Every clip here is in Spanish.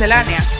Miscelánea.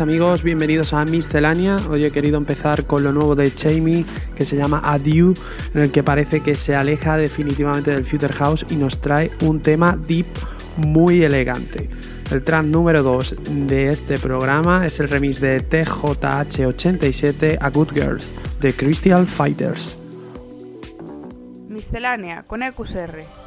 Amigos, bienvenidos a Miscelánea. Hoy he querido empezar con lo nuevo de Jamie que se llama Adieu, en el que parece que se aleja definitivamente del Future House y nos trae un tema deep muy elegante. El track número 2 de este programa es el remix de TJH87 A Good Girls de Crystal Fighters. Miscelánea con EQSR.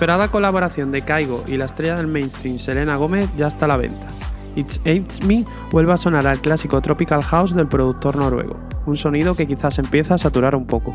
Esperada colaboración de Kaigo y la estrella del mainstream Selena Gomez ya está a la venta. It's Aids Me vuelve a sonar al clásico Tropical House del productor noruego, un sonido que quizás empieza a saturar un poco.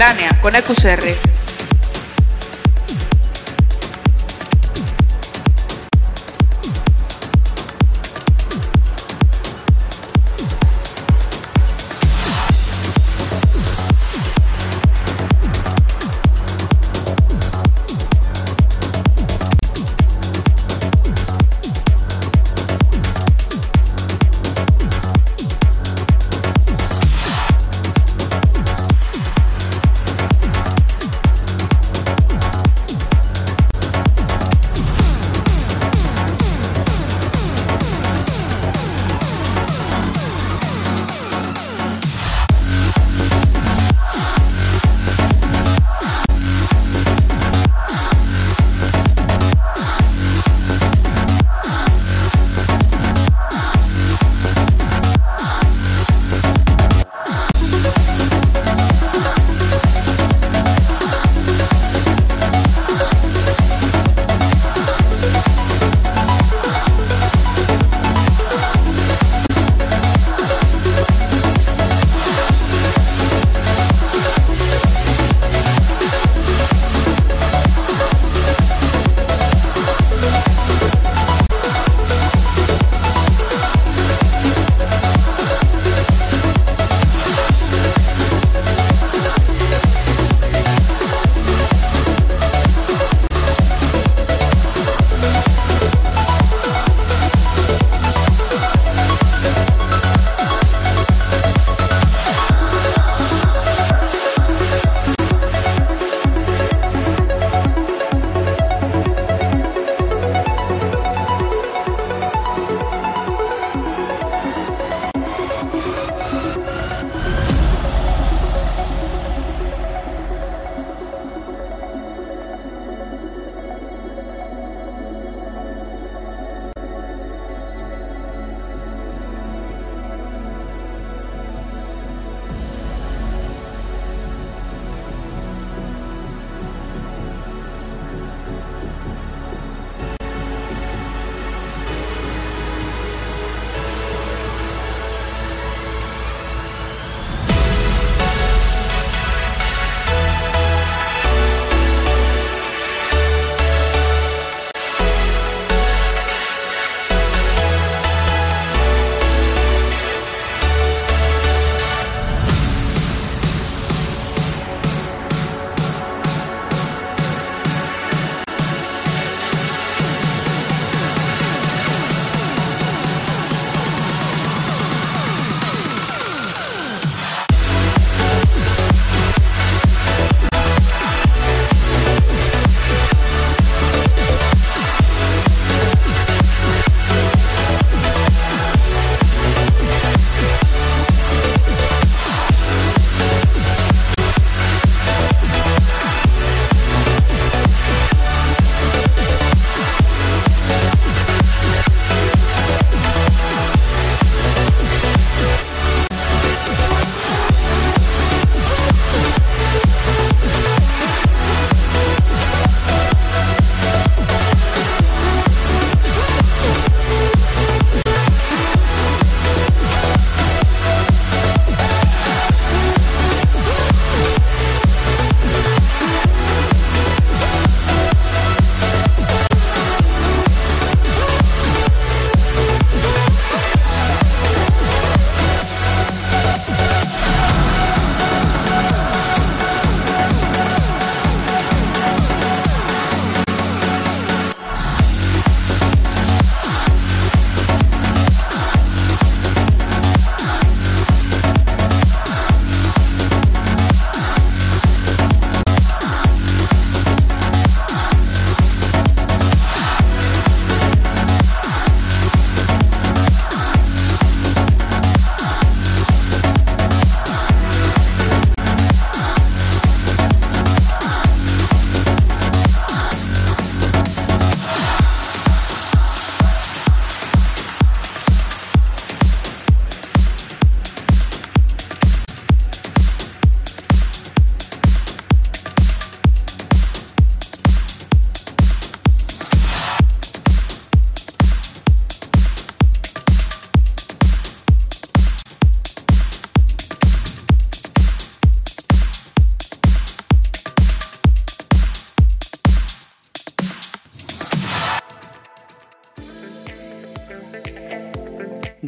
Miscelánea con EQSR.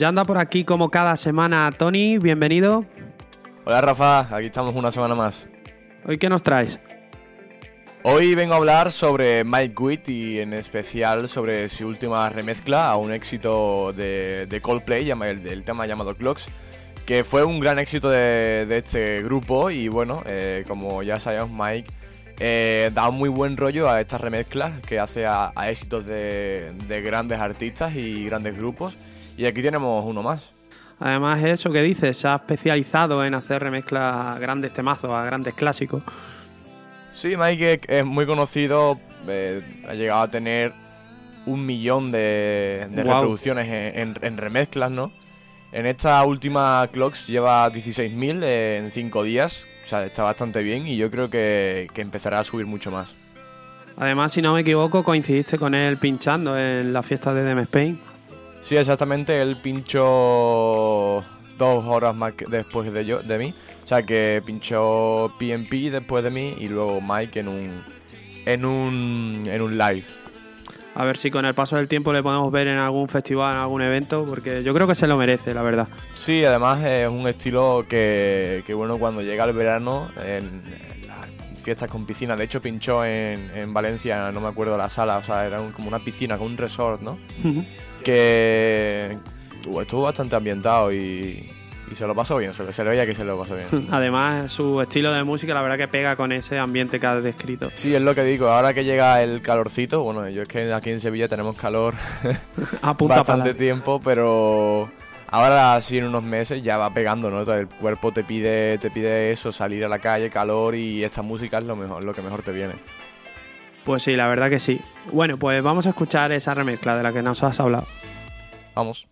Ya anda por aquí como cada semana Tony, bienvenido. Hola Rafa, aquí estamos una semana más. ¿Hoy qué nos traes? Hoy vengo a hablar sobre Mike Witt y en especial sobre su última remezcla a un éxito de, de Coldplay, el, el, tema llamado Clocks, que fue un gran éxito de, de este grupo y bueno, eh, como ya sabemos Mike eh, da un muy buen rollo a estas remezclas que hace a, a éxitos de, de grandes artistas y grandes grupos y aquí tenemos uno más. Además, eso que dices, se ha especializado en hacer remezclas a grandes temazos, a grandes clásicos. Sí, Mike es muy conocido, eh, ha llegado a tener un millón de, de wow. reproducciones en, en, en, remezclas, ¿no? En esta última Clocks lleva 16.000 en 5 días, o sea, está bastante bien y yo creo que, que empezará a subir mucho más. Además, si no me equivoco, coincidiste con él pinchando en la fiesta de Dem Spain. Sí, exactamente, él pinchó dos horas más después de, yo, de mí. O sea que pinchó PNP después de mí y luego Mike en un, en un, en un live. A ver si con el paso del tiempo le podemos ver en algún festival, en algún evento, porque yo creo que se lo merece, la verdad. Sí, además es un estilo que, que bueno, cuando llega el verano, en, en las fiestas con piscina, de hecho pinchó en, en, Valencia, no me acuerdo la sala, o sea, era un, como una piscina, como un resort, ¿no? Que estuvo bastante ambientado y, y se lo pasó bien, se, se, le veía que se lo pasó bien. Además, su estilo de música, la verdad que pega con ese ambiente que has descrito. Sí, es lo que digo, ahora que llega el calorcito, bueno, yo es que aquí en Sevilla tenemos calor bastante tiempo, pero ahora sí en unos meses ya va pegando, ¿no? El cuerpo te pide, te pide eso, salir a la calle, calor y esta música es lo mejor, lo que mejor te viene. Pues sí, la verdad que sí. Bueno, pues vamos a escuchar esa remezcla de la que nos has hablado. Vamos.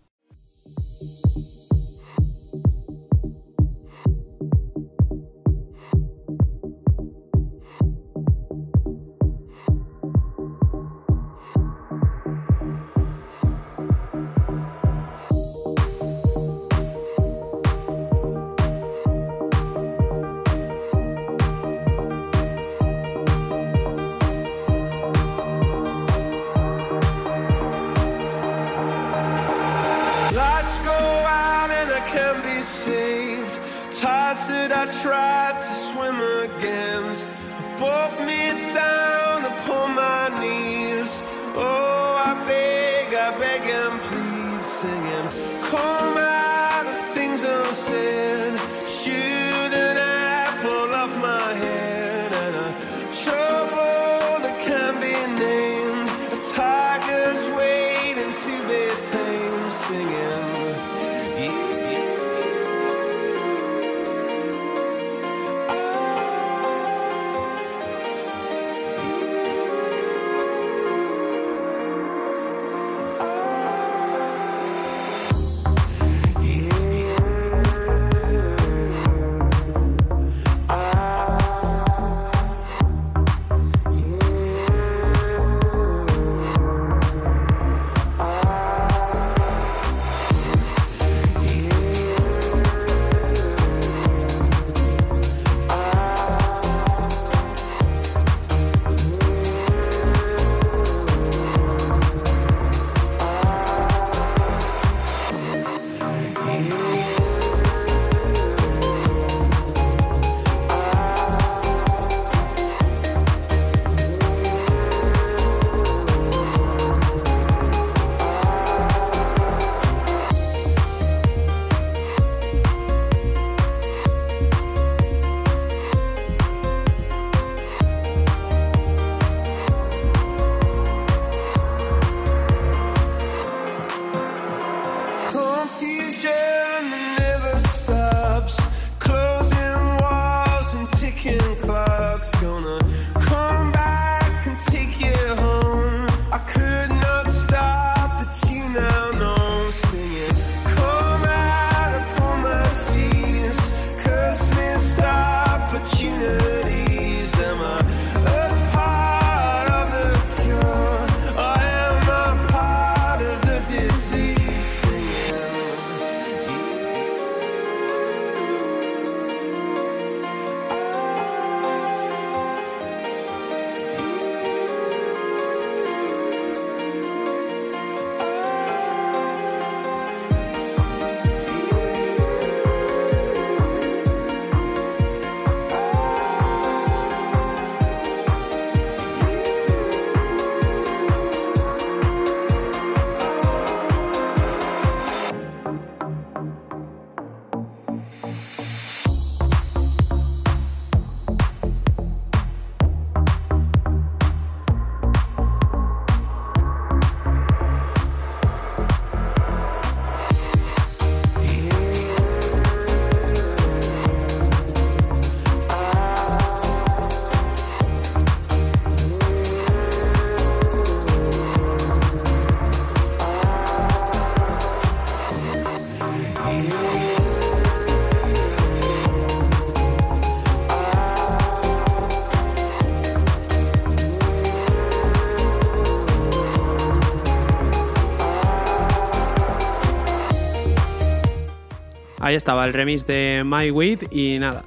Ahí estaba el remix de My Wit y nada.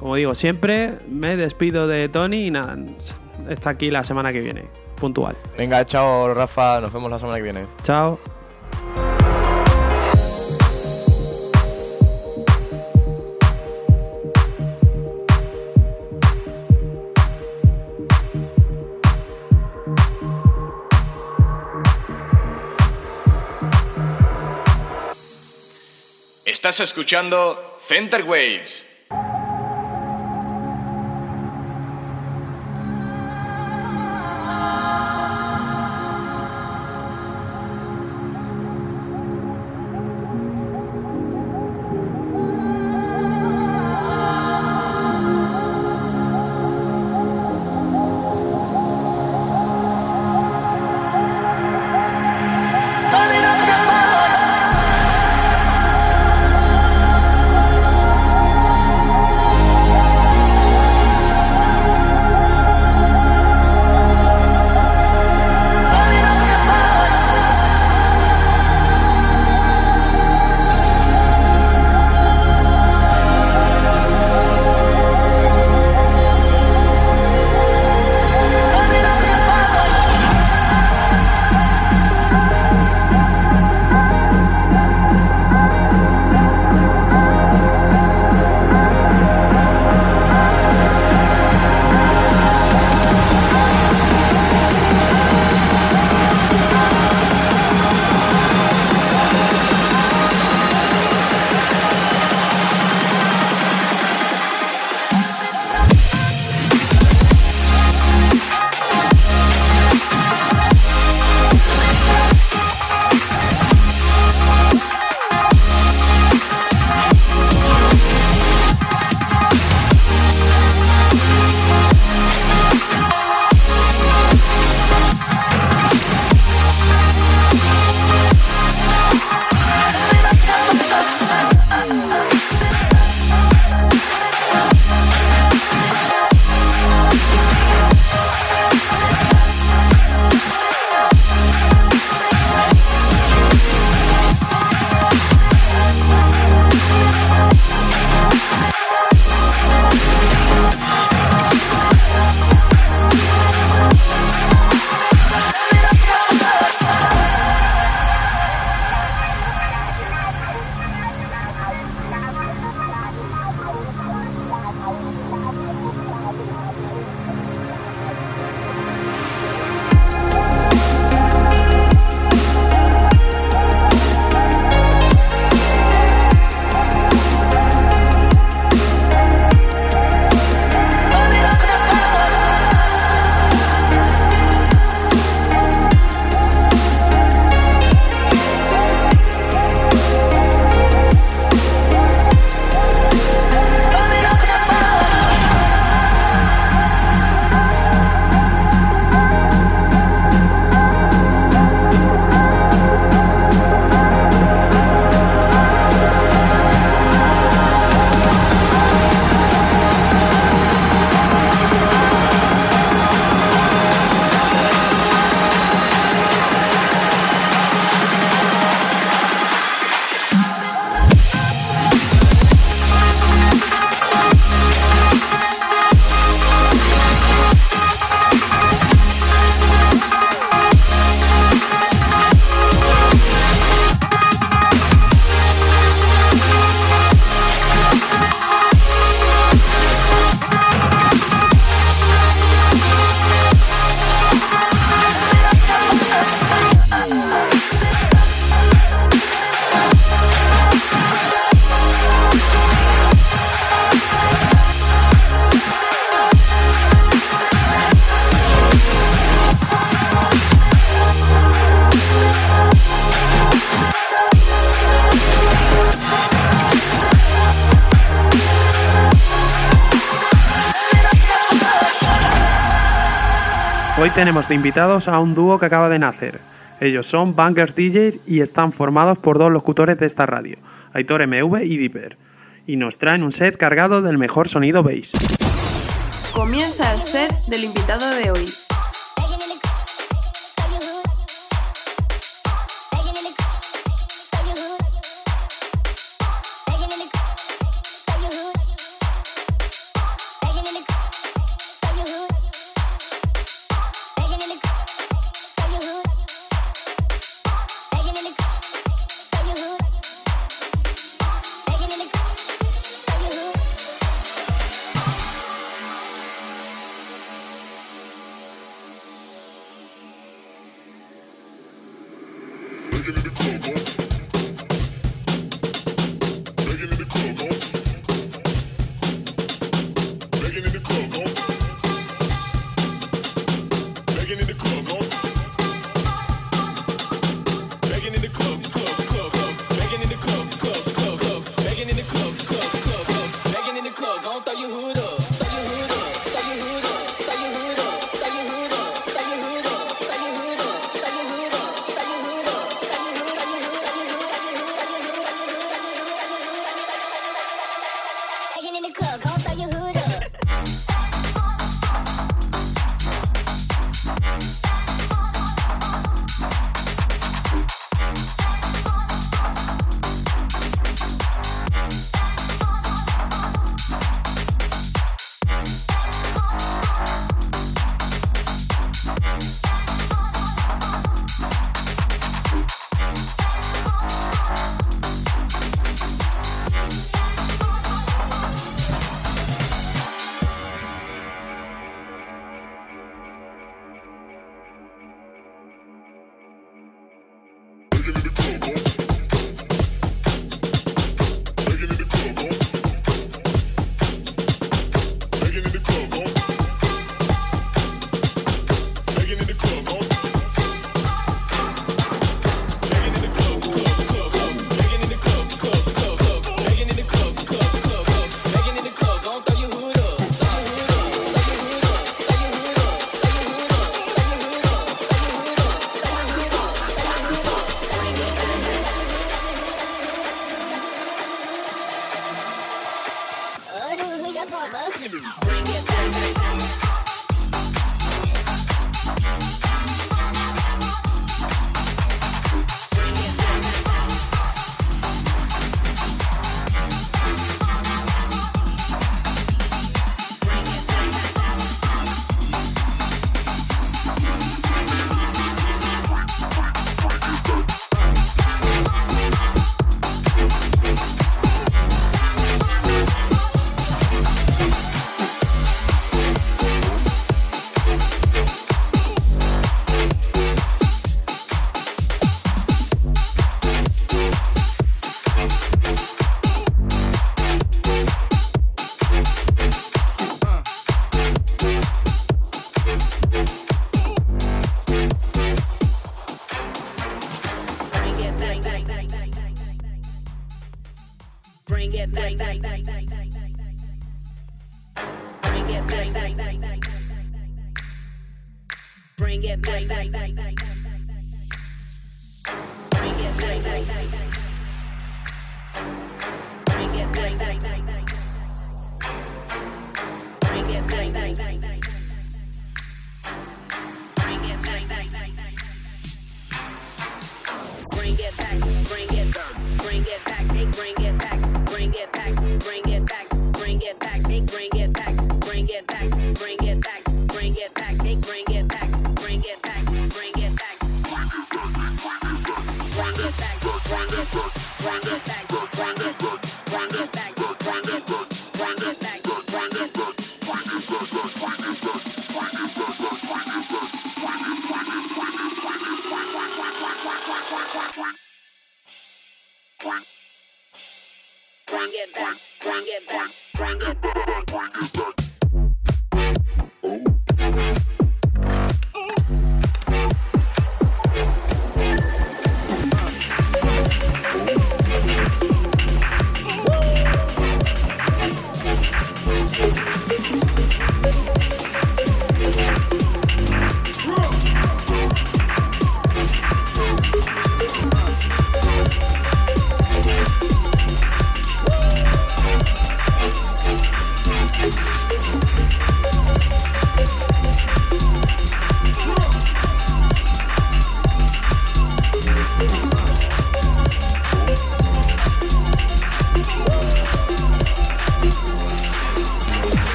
Como digo, siempre me despido de Tony y nada. Está aquí la semana que viene. Puntual. Venga, chao Rafa, nos vemos la semana que viene. Chao. Estás escuchando Center Waves. Hoy tenemos de invitados a un dúo que acaba de nacer. Ellos son Bangers DJ y están formados por dos locutores de esta radio, Aitor MV y Dipper, y nos traen un set cargado del mejor sonido bass. Comienza el set del invitado de hoy.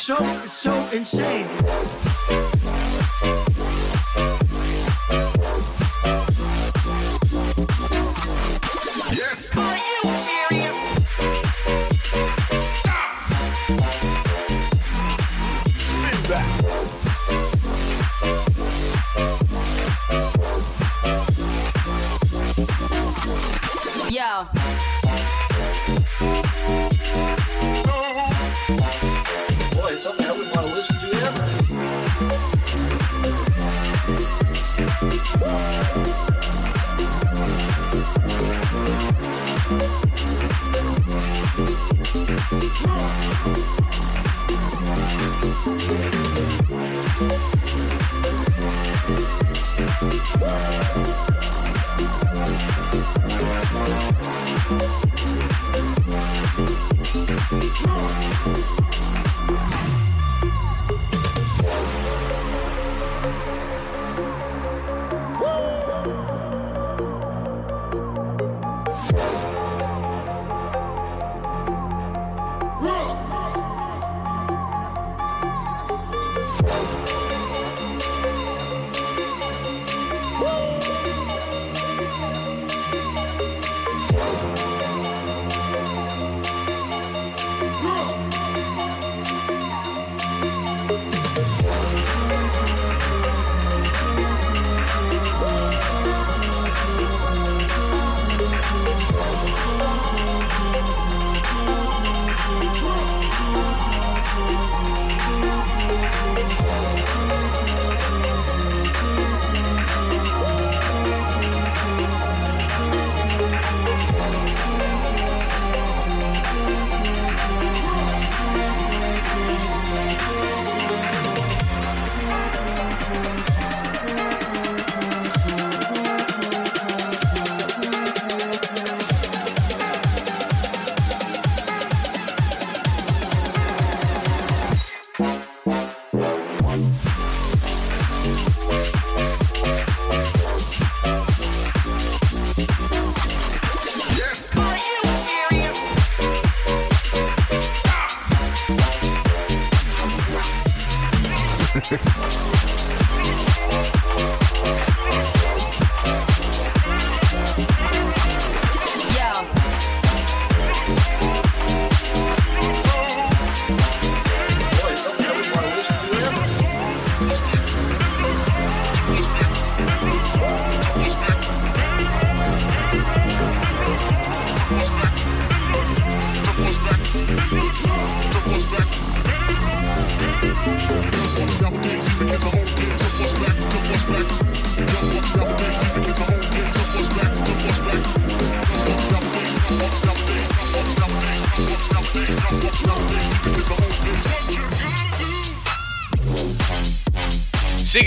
so, so insane.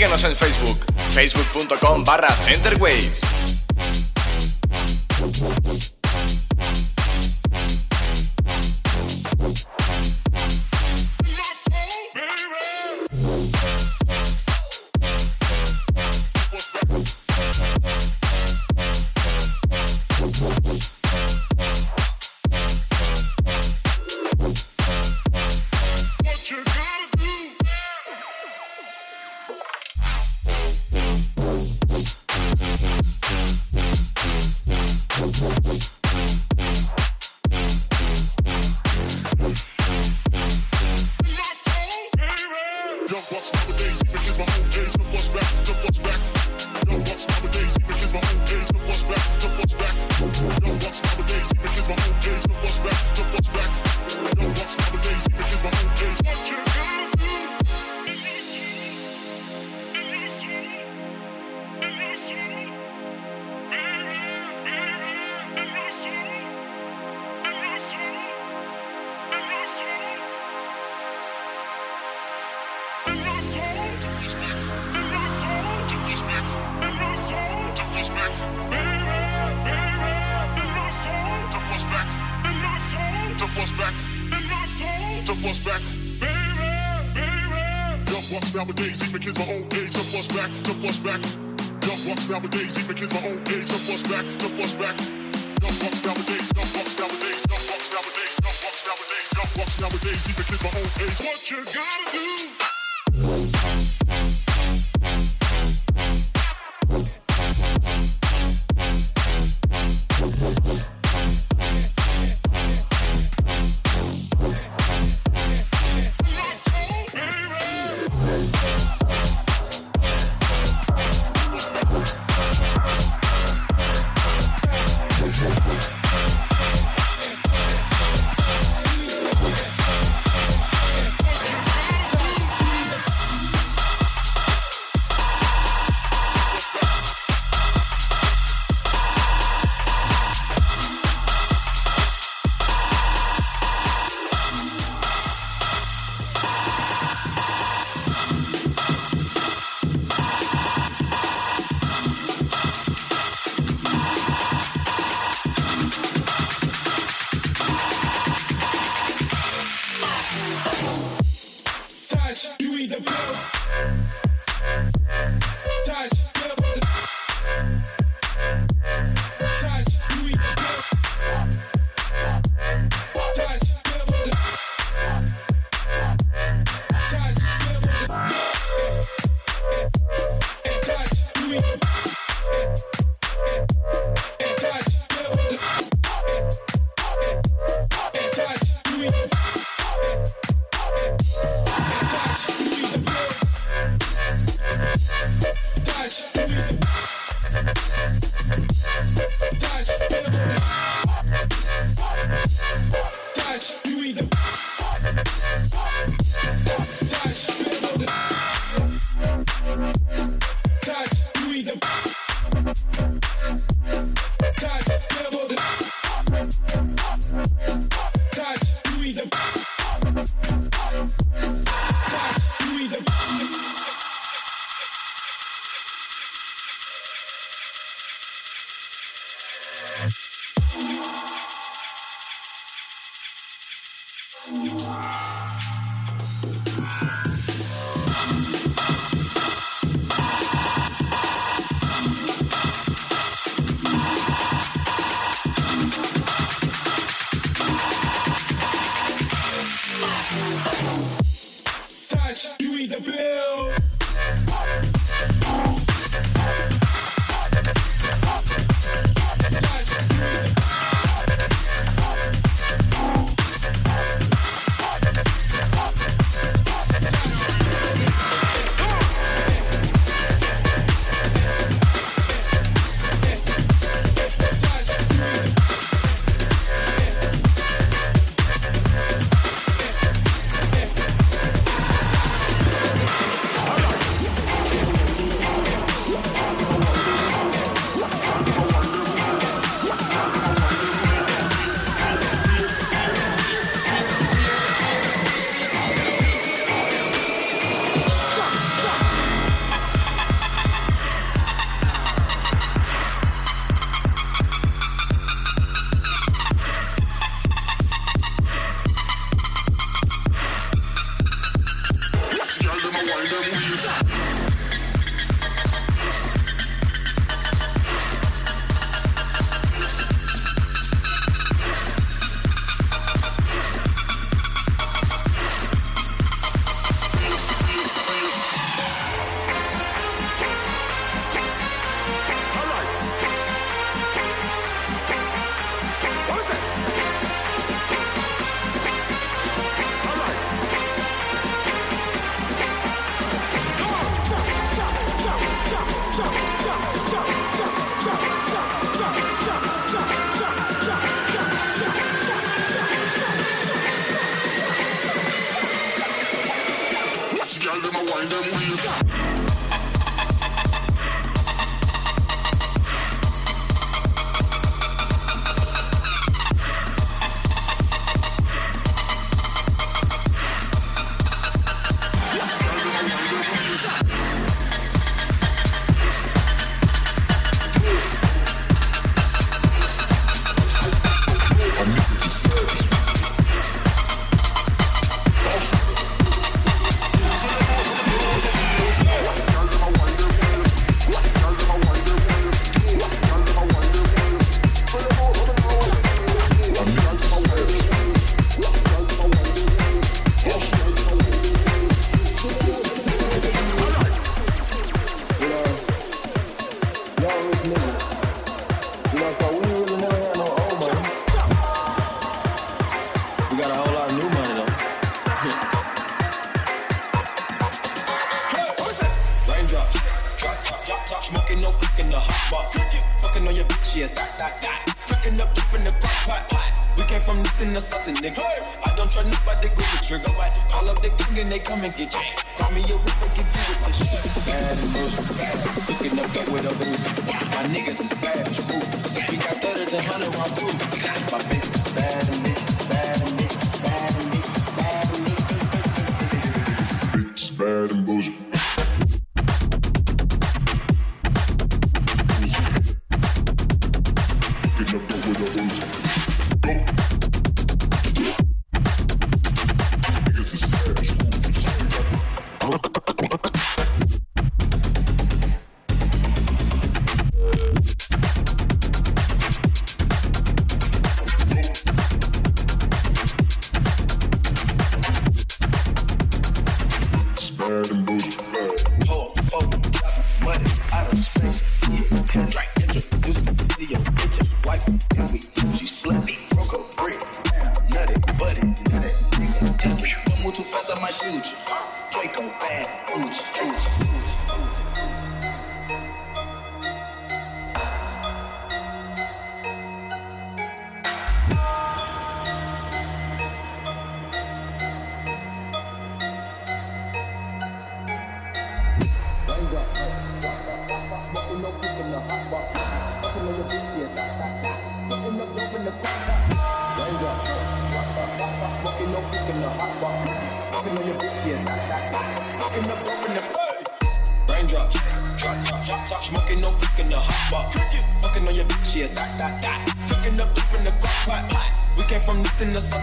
Síguenos en Facebook, facebook.com barra Centerwaves.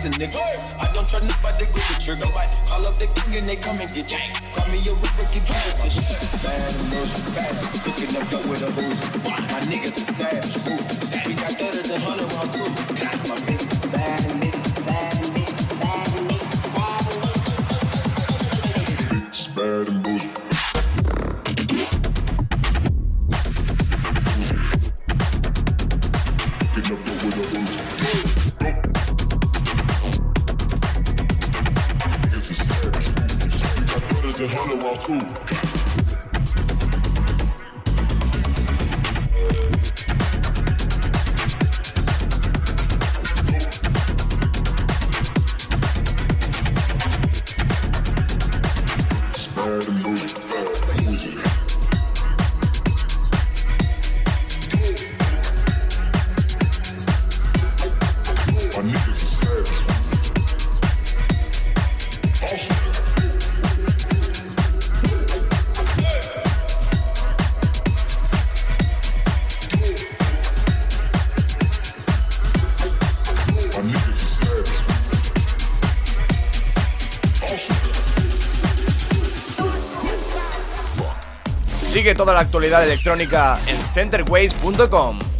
nigga. I don't try nobody, go the trigger. Nobody. Call up the king and they come and get you. Call me a ripper, get you with this shit. Bad emotion, bad. Cooking up dope with a booze. My niggas are savage, Sigue toda la actualidad electrónica en centerways.com.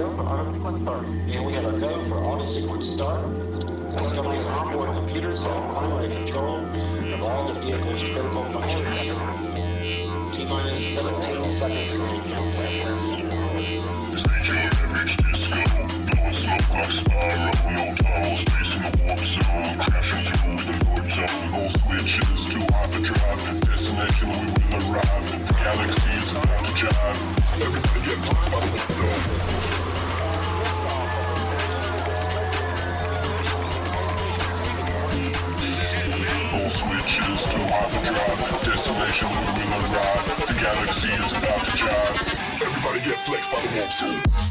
go for auto-sequence start. And we have a go for auto-sequence start. Discovery's onboard computers have primary control of all the vehicle's critical functions. T-minus 17 seconds Destination we will arrive, about to jive Everybody get by the zone choose to drive Desolation we will arrive. The galaxy is about to drive. Everybody get flexed by the warp zone.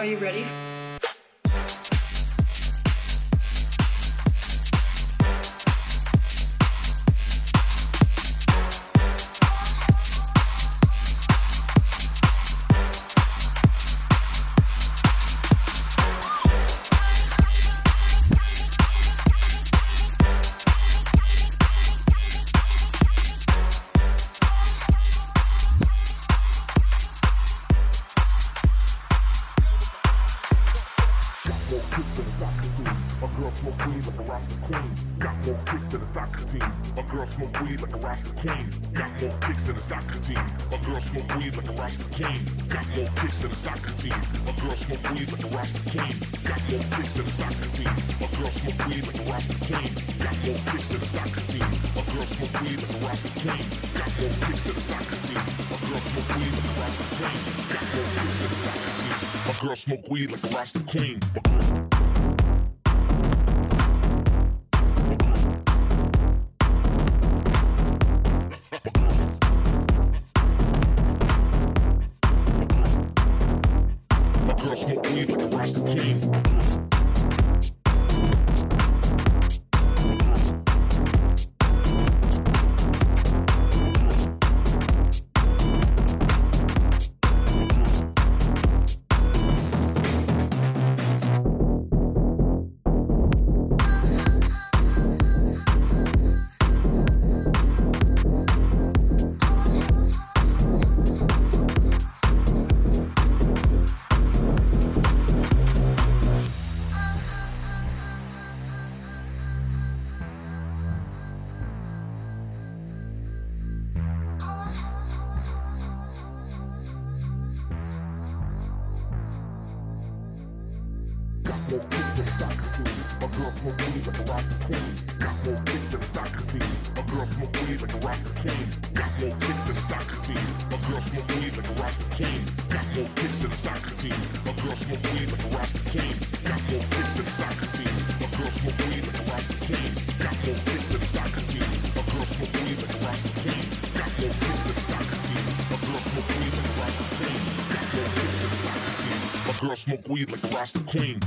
Are you ready? Smoke weed like a roster queen. More a girl smoke weed like a Rasta king. Got more kicks than a soccer team. My girl smoke weed like a a girl smoke weed like a Rasta king. Got more kicks than a soccer team. My girl smoke weed like a Rasta king. Got more kicks than a soccer team. My girl smoke weed like a Rasta king. Got more kicks than a soccer team. My girl smoke weed like a Rasta king. Got more kicks than a soccer team. My girl smoke weed like a Rasta king. Got more kicks than a soccer team. My girl smoke weed like a Rasta queen.